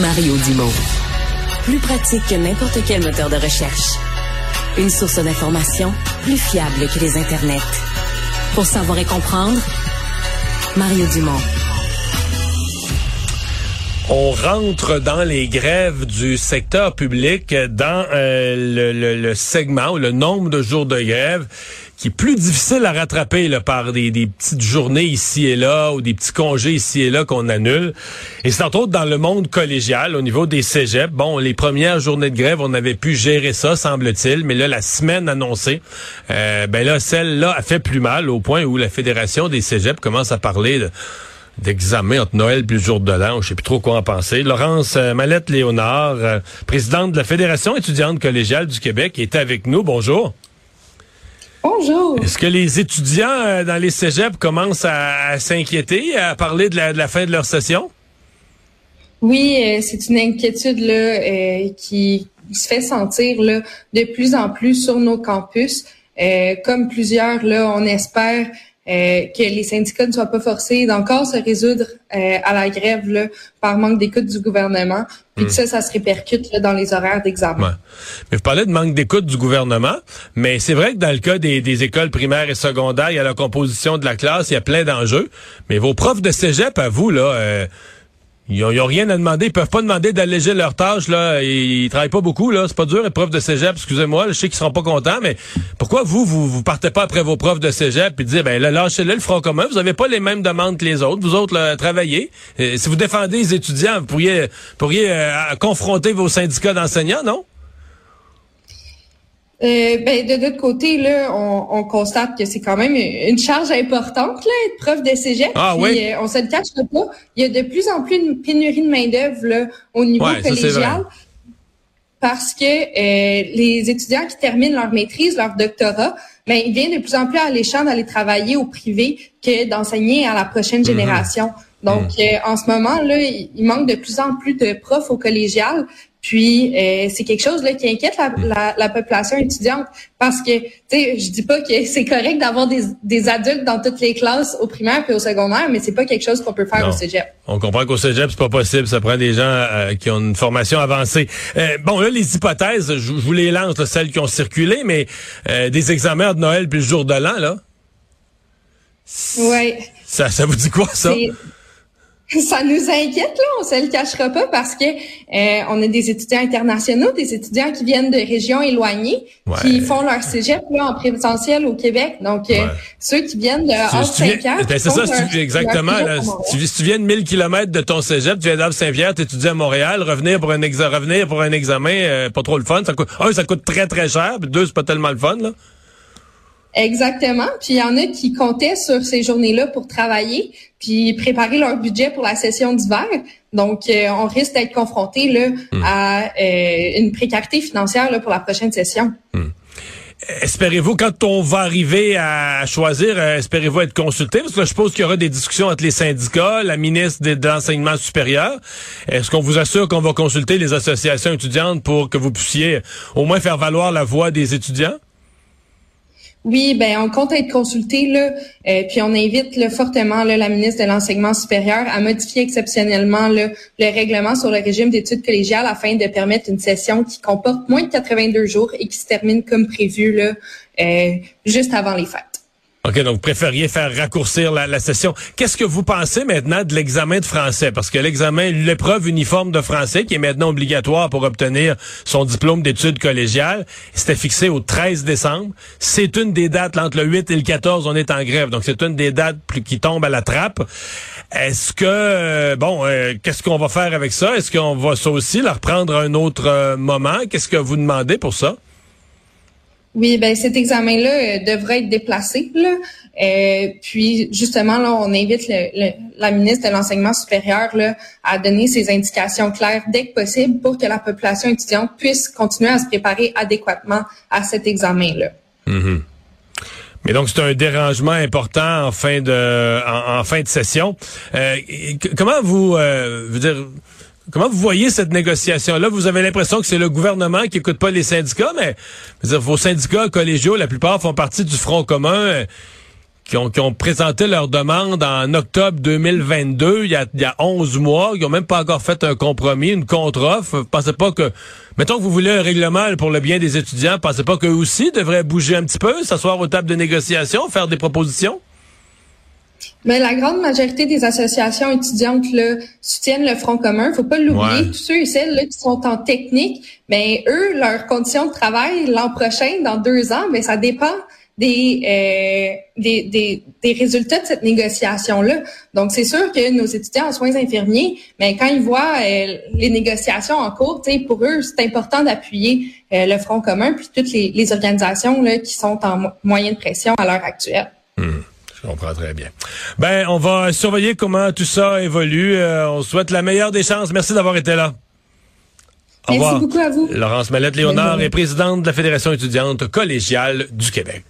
Mario Dumont. Plus pratique que n'importe quel moteur de recherche. Une source d'information plus fiable que les internets. Pour savoir et comprendre, Mario Dumont. On rentre dans les grèves du secteur public dans euh, le, le, le, segment ou le nombre de jours de grève qui est plus difficile à rattraper là, par des, petites journées ici et là ou des petits congés ici et là qu'on annule. Et c'est entre autres dans le monde collégial, au niveau des cégeps. Bon, les premières journées de grève, on avait pu gérer ça, semble-t-il, mais là, la semaine annoncée, euh, ben là, celle-là a fait plus mal au point où la Fédération des cégeps commence à parler de d'examen entre Noël et le jour de l'an. Je sais plus trop quoi en penser. Laurence euh, Mallette-Léonard, euh, présidente de la Fédération étudiante collégiale du Québec, est avec nous. Bonjour. Bonjour. Est-ce que les étudiants euh, dans les cégeps commencent à, à s'inquiéter, à parler de la, de la, fin de leur session? Oui, euh, c'est une inquiétude là, euh, qui se fait sentir là, de plus en plus sur nos campus. comme plusieurs, là, on espère euh, que les syndicats ne soient pas forcés d'encore se résoudre euh, à la grève là, par manque d'écoute du gouvernement, puis que hmm. ça, ça se répercute là, dans les horaires d'examen. Ouais. Mais vous parlez de manque d'écoute du gouvernement, mais c'est vrai que dans le cas des, des, écoles primaires et secondaires, il y a la composition de la classe, il y a plein d'enjeux, mais vos profs de cégep, à vous, là... Euh ils ont, rien à demander. Ils peuvent pas demander d'alléger leurs tâches. Là. Ils, travaillent pas beaucoup. là. C'est pas dur, les profs de cégep. Excusez-moi, je sais qu'ils seront pas contents, mais pourquoi vous, vous, vous partez pas après vos profs de cégep et dire, ben là, lâchez-le le front commun. Vous avez pas les mêmes demandes que les autres. Vous autres, là, travaillez. si vous défendez les étudiants, vous pourriez, pourriez euh, confronter vos syndicats d'enseignants, non? Euh, ben, de l'autre côté, là, on, on constate que c'est quand même une charge importante, là, être prof de cégep. Ah, puis, oui. euh, on se le cache pas. Il y a de plus en plus une pénurie de main-d'œuvre au niveau Ouais, ça, c'est collégial. Parce que euh, les étudiants qui terminent leur maîtrise, leur doctorat, ben, ils viennent de plus en plus alléchant d'aller travailler au privé que d'enseigner à la prochaine génération. Donc, euh, en ce moment, là, il manque de plus en plus de profs au collégial. Puis euh, c'est quelque chose là, qui inquiète la, la, la, population étudiante parce que tu sais, je dis pas que c'est correct d'avoir des, des, adultes dans toutes les classes au primaire puis au secondaire, mais c'est pas quelque chose qu'on peut faire Non. au cégep. On comprend qu'au cégep, c'est pas possible. Ça prend des gens euh, qui ont une formation avancée. Euh, bon, là, les hypothèses, je, vous les lance, là, celles qui ont circulé, mais euh, des examens de Noël puis le jour de l'an, là. Ouais. Ça, ça vous dit quoi, ça? Ça nous inquiète, là, on se le cachera pas, parce que euh, on a des étudiants internationaux, des étudiants qui viennent de régions éloignées, Ouais. qui font leur cégep là, en présentiel au Québec. Donc, euh, ceux qui viennent de Tu- Havre tu viens- Saint-Pierre. ben, c'est ça, si leur- tu- exactement. là, si, tu, si tu viens de 1000 km de ton cégep, tu viens d'Ave Saint-Pierre, tu étudies à Montréal, revenir pour un exa revenir pour un examen, euh, pas trop le fun. Ça coûte, un, ça coûte très très cher, puis deux, c'est pas tellement le fun, là. Exactement. Puis il y en a qui comptaient sur ces journées-là pour travailler, puis préparer leur budget pour la session d'hiver. Donc, euh, on risque d'être confronté là Hmm. à euh, une précarité financière là, pour la prochaine session. Espérez-vous, quand on va arriver à choisir, euh, espérez-vous être consulté? Parce que là, je suppose qu'il y aura des discussions entre les syndicats, la ministre de, de l'Enseignement supérieur. Est-ce qu'on vous assure qu'on va consulter les associations étudiantes pour que vous puissiez au moins faire valoir la voix des étudiants? Oui, ben on compte être consulté là, euh, puis on invite là, fortement là, la ministre de l'enseignement supérieur à modifier exceptionnellement le règlement sur le régime d'études collégiales afin de permettre une session qui comporte moins de 82 jours et qui se termine comme prévu là, euh, juste avant les fêtes. OK, donc vous préfériez faire raccourcir la, la session. Qu'est-ce que vous pensez maintenant de l'examen de français? Parce que l'examen, l'épreuve uniforme de français, qui est maintenant obligatoire pour obtenir son diplôme d'études collégiales, c'était fixé au 13 décembre. C'est une des dates, là, entre le 8 et le 14, on est en grève. Donc, c'est une des dates plus- qui tombe à la trappe. Est-ce que, euh, bon, euh, qu'est-ce qu'on va faire avec ça? Est-ce qu'on va ça aussi, la reprendre à un autre euh, moment? Qu'est-ce que vous demandez pour ça? Oui, ben cet examen-là euh, devrait être déplacé. Euh, puis justement, là, on invite le- la ministre de l'enseignement supérieur là, à donner ses indications claires dès que possible pour que la population étudiante puisse continuer à se préparer adéquatement à cet examen-là. Mais donc c'est un dérangement important en fin de en, fin de session. Euh, comment vous veux dire comment vous voyez cette négociation là Vous avez l'impression que c'est le gouvernement qui écoute pas les syndicats, mais vos syndicats collégiaux, la plupart font partie du Front commun. euh, qui ont, présenté leur demande en octobre 2022, il y a, il y a 11 mois, qui ont même pas encore fait un compromis, une contre-offre. Pensez pas que, mettons que vous voulez un règlement pour le bien des étudiants, pensez pas qu'eux aussi devraient bouger un petit peu, s'asseoir aux tables de négociation, faire des propositions? Mais la grande majorité des associations étudiantes là, soutiennent le Front commun. Faut pas l'oublier. Tous ceux et celles là, qui sont en technique, mais eux, leurs conditions de travail l'an prochain, dans deux ans, mais ça dépend des, euh, des, des, des, résultats de cette négociation-là. Donc, c'est sûr que nos étudiants en soins infirmiers, mais quand ils voient euh, les négociations en cours, pour eux, c'est important d'appuyer euh, le Front commun puis toutes les, les organisations là, qui sont en moyen de pression à l'heure actuelle. Hmm. Je comprends très bien. Ben, on va surveiller comment tout ça évolue. Euh, on souhaite la meilleure des chances. Merci d'avoir été là. Au Merci beaucoup à vous. Laurence Mallette-Léonard est présidente de la Fédération étudiante collégiale du Québec.